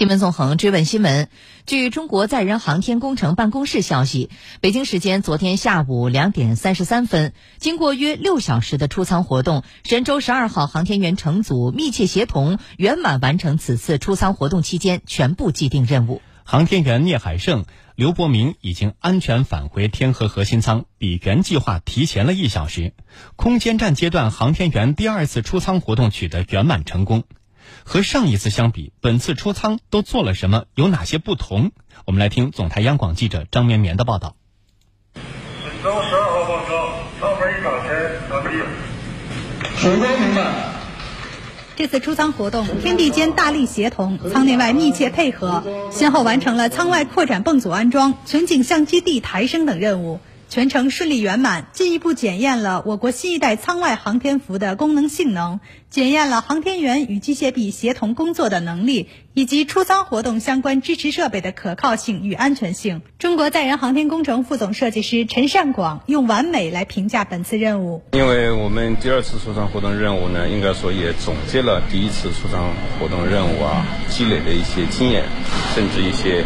新闻纵横追问新闻，据中国载人航天工程办公室消息，北京时间昨天下午两点三十三分，经过约六小时的出舱活动，神舟十二号航天员乘组密切协同，圆满完成此次出舱活动期间全部既定任务。航天员聂海胜、刘伯明已经安全返回天河核心舱，比原计划提前了一小时。空间站阶段航天员第二次出舱活动取得圆满成功。和上一次相比，本次出舱都做了什么？有哪些不同？我们来听总台央广记者张绵绵的报道。本周十二号报告，舱门一打开，完毕。曙光明白。这次出舱活动，天地间大力协同，舱内外密切配合，先后完成了舱外扩展泵组安装、全景相机地抬升等任务。全程顺利圆满，进一步检验了我国新一代舱外航天服的功能性能，检验了航天员与机械臂协同工作的能力，以及出舱活动相关支持设备的可靠性与安全性。中国载人航天工程副总设计师陈善广用“完美”来评价本次任务。因为我们第二次出舱活动任务呢，应该说也总结了第一次出舱活动任务啊积累的一些经验，甚至一些。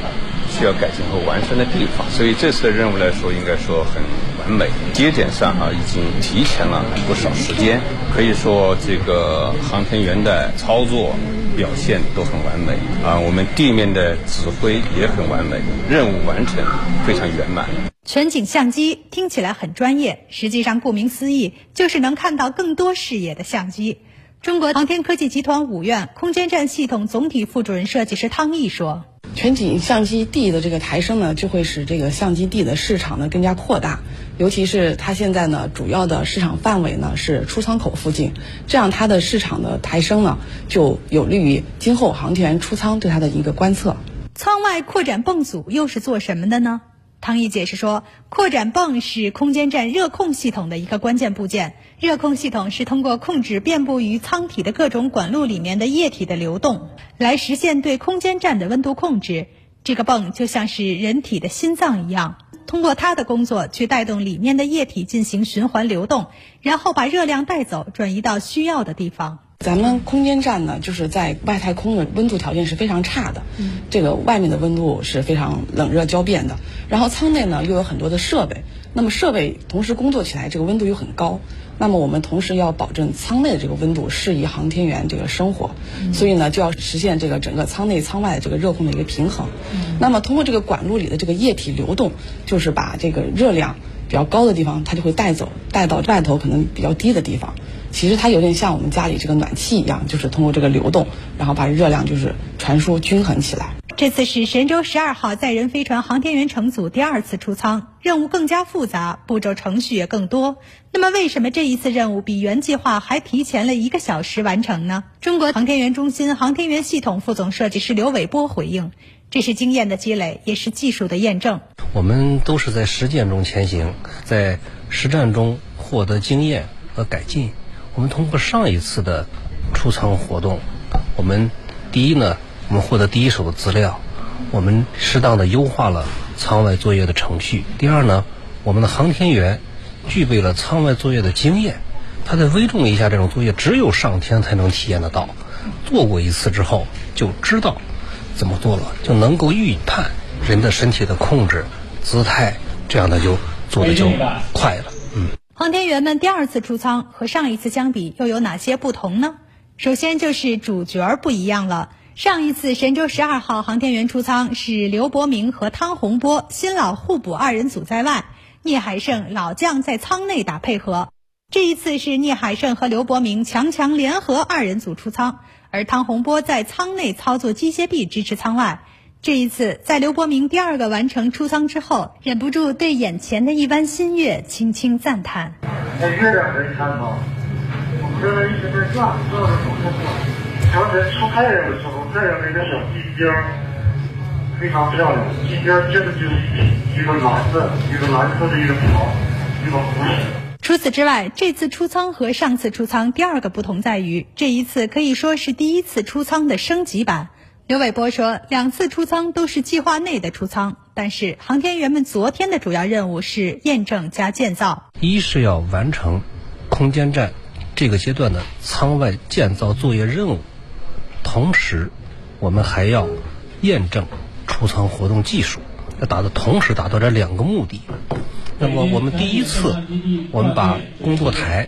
需要改进和完善的地方，所以这次的任务来说，应该说很完美。节点上啊，已经提前了不少时间，可以说这个航天员的操作表现都很完美啊。我们地面的指挥也很完美，任务完成非常圆满。全景相机听起来很专业，实际上顾名思义，就是能看到更多视野的相机。中国航天科技集团五院空间站系统总体副主任设计师汤毅说。全景相机 D 的这个抬升呢，就会使这个相机 D 的市场呢更加扩大，尤其是它现在呢主要的市场范围呢是出舱口附近，这样它的市场的抬升呢就有利于今后航天员出舱对它的一个观测。舱外扩展泵组又是做什么的呢？汤毅解释说，扩展泵是空间站热控系统的一个关键部件。热控系统是通过控制遍布于舱体的各种管路里面的液体的流动，来实现对空间站的温度控制。这个泵就像是人体的心脏一样，通过它的工作去带动里面的液体进行循环流动，然后把热量带走，转移到需要的地方。咱们空间站呢，就是在外太空的温度条件是非常差的，这个外面的温度是非常冷热交变的，然后舱内呢又有很多的设备，那么设备同时工作起来，这个温度又很高，那么我们同时要保证舱内的这个温度适宜航天员这个生活，所以呢就要实现这个整个舱内舱外的这个热控的一个平衡，那么通过这个管路里的这个液体流动，就是把这个热量比较高的地方，它就会带走，带到外头可能比较低的地方。其实它有点像我们家里这个暖气一样，就是通过这个流动，然后把热量就是传输均衡起来。这次是神舟十二号载人飞船航天员乘组第二次出舱，任务更加复杂，步骤程序也更多。那么为什么这一次任务比原计划还提前了一个小时完成呢？中国航天员中心航天员系统副总设计师刘伟波回应：“这是经验的积累，也是技术的验证。我们都是在实践中前行，在实战中获得经验和改进。”我们通过上一次的出舱活动，我们第一呢，我们获得第一手的资料，我们适当的优化了舱外作业的程序。第二呢，我们的航天员具备了舱外作业的经验，他在微重力下这种作业只有上天才能体验得到，做过一次之后就知道怎么做了，就能够预判人的身体的控制、姿态，这样的就做的就快了，嗯。航天员们第二次出舱和上一次相比又有哪些不同呢？首先就是主角不一样了。上一次神舟十二号航天员出舱是刘伯明和汤洪波新老互补二人组在外，聂海胜老将在舱内打配合。这一次是聂海胜和刘伯明强强联合二人组出舱，而汤洪波在舱内操作机械臂支持舱外。这一次，在刘伯明第二个完成出舱之后，忍不住对眼前的一弯新月轻轻赞叹。在月亮的看到，我们这一直在转，转的走错过。刚才出太阳的时候，太阳那个小金边非常漂亮，金边真的就是一个蓝色，一个蓝色的一个条，一个弧形。除此之外，这次出舱和上次出舱第二个不同在于，这一次可以说是第一次出舱的升级版。刘伟波说，两次出舱都是计划内的出舱，但是航天员们昨天的主要任务是验证加建造。一是要完成空间站这个阶段的舱外建造作业任务，同时我们还要验证出舱活动技术，要达到同时达到这两个目的。那么我们第一次，我们把工作台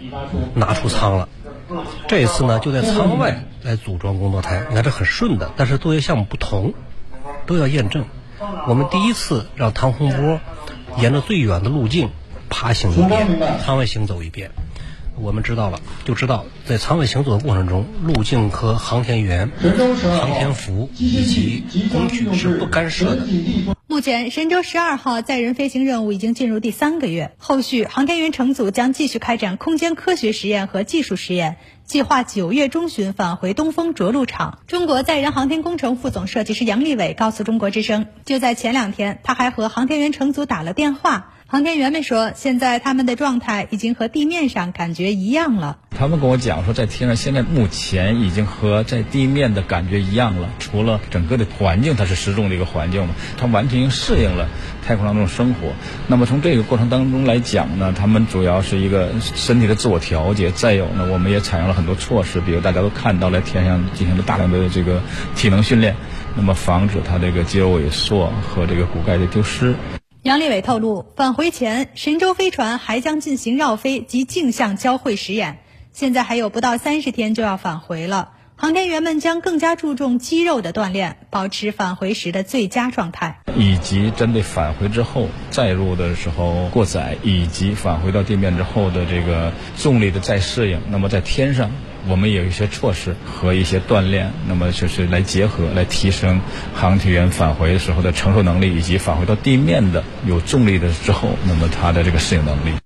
拿出舱了，这一次呢就在舱外来组装工作台。你看这很顺的，但是作业项目不同，都要验证。我们第一次让唐洪波沿着最远的路径爬行一遍，舱外行走一遍。我们知道了，就知道在舱外行走的过程中，路径和航天员、航天服以及工具是不干涉的。目前，神舟十二号载人飞行任务已经进入第三个月，后续航天员乘组将继续开展空间科学实验和技术实验，计划九月中旬返回东风着陆场。中国载人航天工程副总设计师杨利伟告诉中国之声，就在前两天，他还和航天员乘组打了电话。航天员们说，现在他们的状态已经和地面上感觉一样了。他们跟我讲说，在天上现在目前已经和在地面的感觉一样了，除了整个的环境它是失重的一个环境嘛，它完全适应了太空当中的生活。那么从这个过程当中来讲呢，他们主要是一个身体的自我调节，再有呢，我们也采用了很多措施，比如大家都看到，了天上进行了大量的这个体能训练，那么防止它这个肌肉萎缩和这个骨钙的丢失。杨利伟透露，返回前，神舟飞船还将进行绕飞及镜像交会实验。现在还有不到三十天就要返回了，航天员们将更加注重肌肉的锻炼，保持返回时的最佳状态。以及针对返回之后载入的时候过载，以及返回到地面之后的这个重力的再适应，那么在天上。我们有一些措施和一些锻炼，那么就是来结合，来提升航天员返回的时候的承受能力，以及返回到地面的有重力的之后，那么他的这个适应能力。